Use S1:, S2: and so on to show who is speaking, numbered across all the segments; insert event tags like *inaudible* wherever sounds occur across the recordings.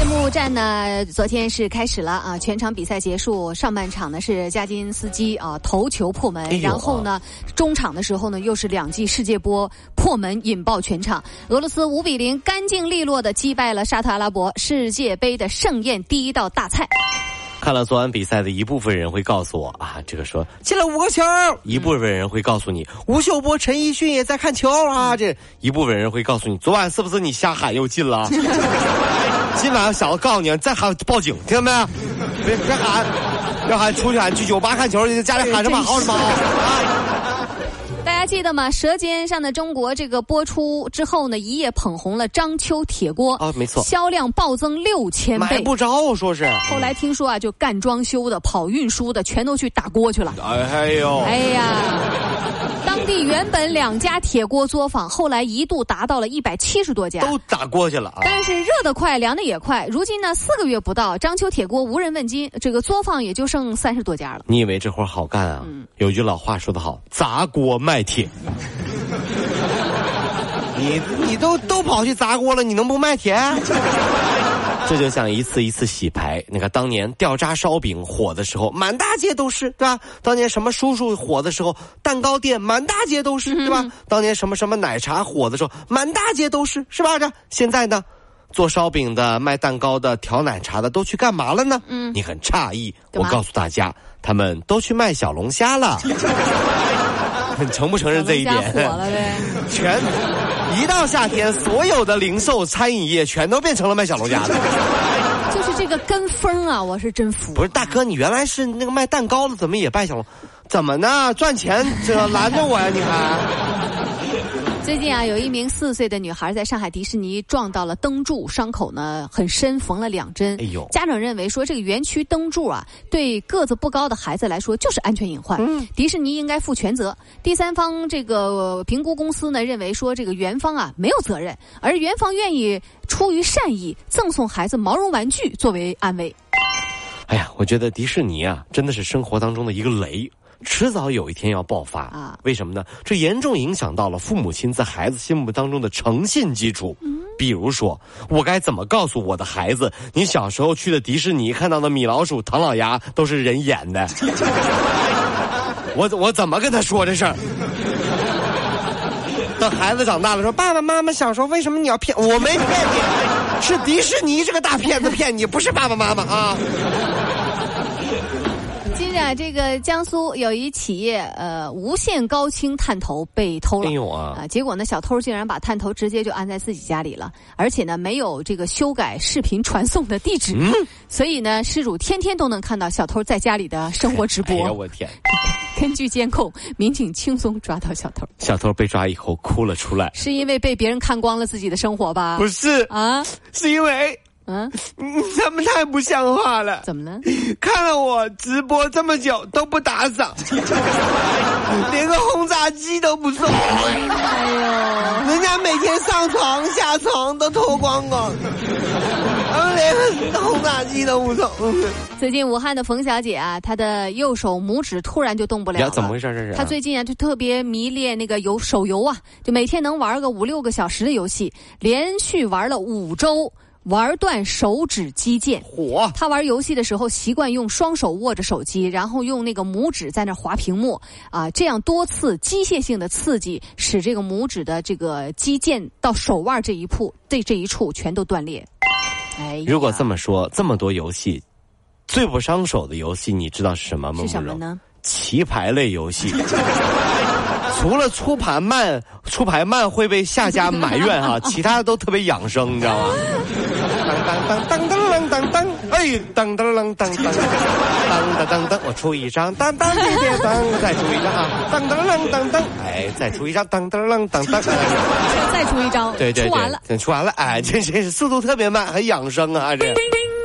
S1: 揭幕战呢，昨天是开始了啊，全场比赛结束，上半场呢是加金斯基啊头球破门，
S2: 哎
S1: 然后呢中场的时候呢又是两记世界波破门引爆全场，俄罗斯五比零干净利落的击败了沙特阿拉伯，世界杯的盛宴第一道大菜。
S2: 看了昨晚比赛的一部分人会告诉我啊，这个说进了五个球；一部分人会告诉你吴秀波、陈奕迅也在看球啊。这一部分人会告诉你昨晚是不是你瞎喊又进了？今晚小子告诉你，再喊报警，听到没有？别别喊，要喊出去喊去酒吧看球去，家里喊什么好什么啊！
S1: 大家记得吗？《舌尖上的中国》这个播出之后呢，一夜捧红了章丘铁锅
S2: 啊没错
S1: 销量暴增六千倍。
S2: 买不着，说是。
S1: 后来听说啊，就干装修的、跑运输的，全都去打锅去了。
S2: 哎呦，
S1: 哎呀，*laughs* 当地原本两家铁锅作坊，后来一度达到了一百七十多家。
S2: 都打过去了啊！
S1: 但是热得快，凉的也快。如今呢，四个月不到，章丘铁锅无人问津，这个作坊也就剩三十多家了。
S2: 你以为这活好干啊？有句老话说得好，砸锅卖铁。*laughs* 你你都都跑去砸锅了，你能不卖铁？这就像一次一次洗牌。那个当年掉渣烧饼火的时候，满大街都是，对吧？当年什么叔叔火的时候，蛋糕店满大街都是，对吧？当年什么什么奶茶火的时候，满大街都是，是吧？这现在呢？做烧饼的、卖蛋糕的、调奶茶的都去干嘛了呢？嗯，你很诧异。我告诉大家，他们都去卖小龙虾了。*laughs* *laughs* 你承不承认这一点？*laughs* 全一到夏天，所有的零售餐饮业全都变成了卖小龙虾的。
S1: 就是这个跟风啊，我是真服。
S2: 不是大哥，你原来是那个卖蛋糕的，怎么也卖小龙？怎么呢？赚钱这拦着我呀？你还？
S1: 最近啊，有一名四岁的女孩在上海迪士尼撞到了灯柱，伤口呢很深，缝了两针。
S2: 哎呦
S1: 家长认为说这个园区灯柱啊，对个子不高的孩子来说就是安全隐患，
S2: 嗯
S1: 迪士尼应该负全责。第三方这个评估公司呢认为说这个园方啊没有责任，而园方愿意出于善意赠送孩子毛绒玩具作为安慰。
S2: 哎呀，我觉得迪士尼啊，真的是生活当中的一个雷。迟早有一天要爆发
S1: 啊
S2: 为什么呢？这严重影响到了父母亲在孩子心目当中的诚信基础。比如说，我该怎么告诉我的孩子，你小时候去的迪士尼看到的米老鼠、唐老鸭都是人演的？*laughs* 我我怎么跟他说这事儿？等孩子长大了说：“爸爸妈妈小时候为什么你要骗我？没骗你，是迪士尼这个大骗子骗你，不是爸爸妈妈啊。”
S1: 近日啊，这个江苏有一企业呃无线高清探头被偷了。
S2: 啊
S1: 啊！结果呢，小偷竟然把探头直接就安在自己家里了，而且呢，没有这个修改视频传送的地址，
S2: 嗯
S1: 所以呢，失主天天都能看到小偷在家里的生活直播。
S2: 哎呀，我天！
S1: 根据监控，民警轻松抓到小偷，
S2: 小偷被抓以后哭了出来，
S1: 是因为被别人看光了自己的生活吧？
S2: 不是，
S1: 啊，
S2: 是因为
S1: 嗯，
S2: 嗯 *laughs* 他们太不像话了。
S1: 怎么了？
S2: 看了我直播这么久都不打赏，*laughs* 连个轰炸机都不送，
S1: 哎呦，
S2: 人家每天上床下床都脱光光，他们连个轰炸机都不送。
S1: 最近武汉的冯小姐啊，她的右手拇指突然就动不了了。
S2: 怎么回事？这是
S1: 她最近啊，就特别迷恋那个游手游啊，就每天能玩个五六个小时的游戏，连续玩了五周，玩断手指肌腱。
S2: 火
S1: 他玩游戏的时候习惯用双手握着手机，然后用那个拇指在那划屏幕啊，这样多次机械性的刺激，使这个拇指的这个肌腱到手腕这一处，这这一处全都断裂。哎，
S2: 如果这么说，这么多游戏，最不伤手的游戏，你知道是什么吗？
S1: 是什么？呢？
S2: 棋牌类游戏。*laughs* 除了出盘慢，出牌慢会被下家埋怨哈、*laughs* 其他的都特别养生，你知道吗？当当当当当当当，哎，当当当当当，当当当当，我出一张，当当别别当，再出一张啊，当当当当当，哎，再出一张，当当当当当，
S1: 再出一张，
S2: 对对
S1: 出完了。
S2: 出完了，哎，这这是速度特别慢，很养生啊，这。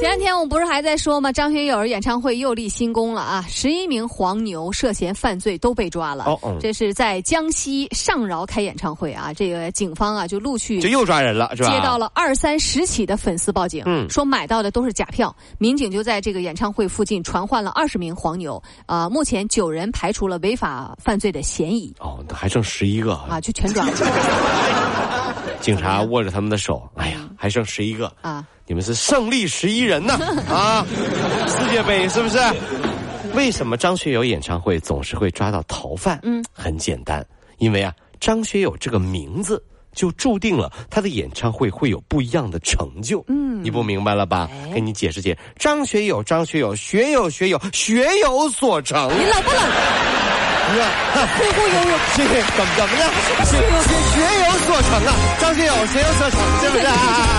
S1: 前两天我们不是还在说吗？张学友演唱会又立新功了啊！十一名黄牛涉嫌犯罪都被抓了。哦，嗯，这是在江西上饶开演唱会啊！这个警方啊就陆续
S2: 就又抓人了，是吧？
S1: 接到了二三十起的粉丝报警，嗯，说买到的都是假票。民警就在这个演唱会附近传唤了二十名黄牛啊！目前九人排除了违法犯罪的嫌疑。
S2: 哦，还剩十一个
S1: 啊，就全抓了。*laughs*
S2: 警察握着他们的手，哎呀，还剩十一个啊！你们是胜利十一人呢！*laughs* 啊，世界杯是不是？为什么张学友演唱会总是会抓到逃犯？嗯，很简单，因为啊，张学友这个名字就注定了他的演唱会会有不一样的成就。嗯，你不明白了吧？给你解释解，张学友，张学友，学友，学友，学有所成。
S1: 你冷不冷？忽忽悠悠，
S2: 怎么怎么样？学学学有所成啊！张学友学有所成，是不是？跑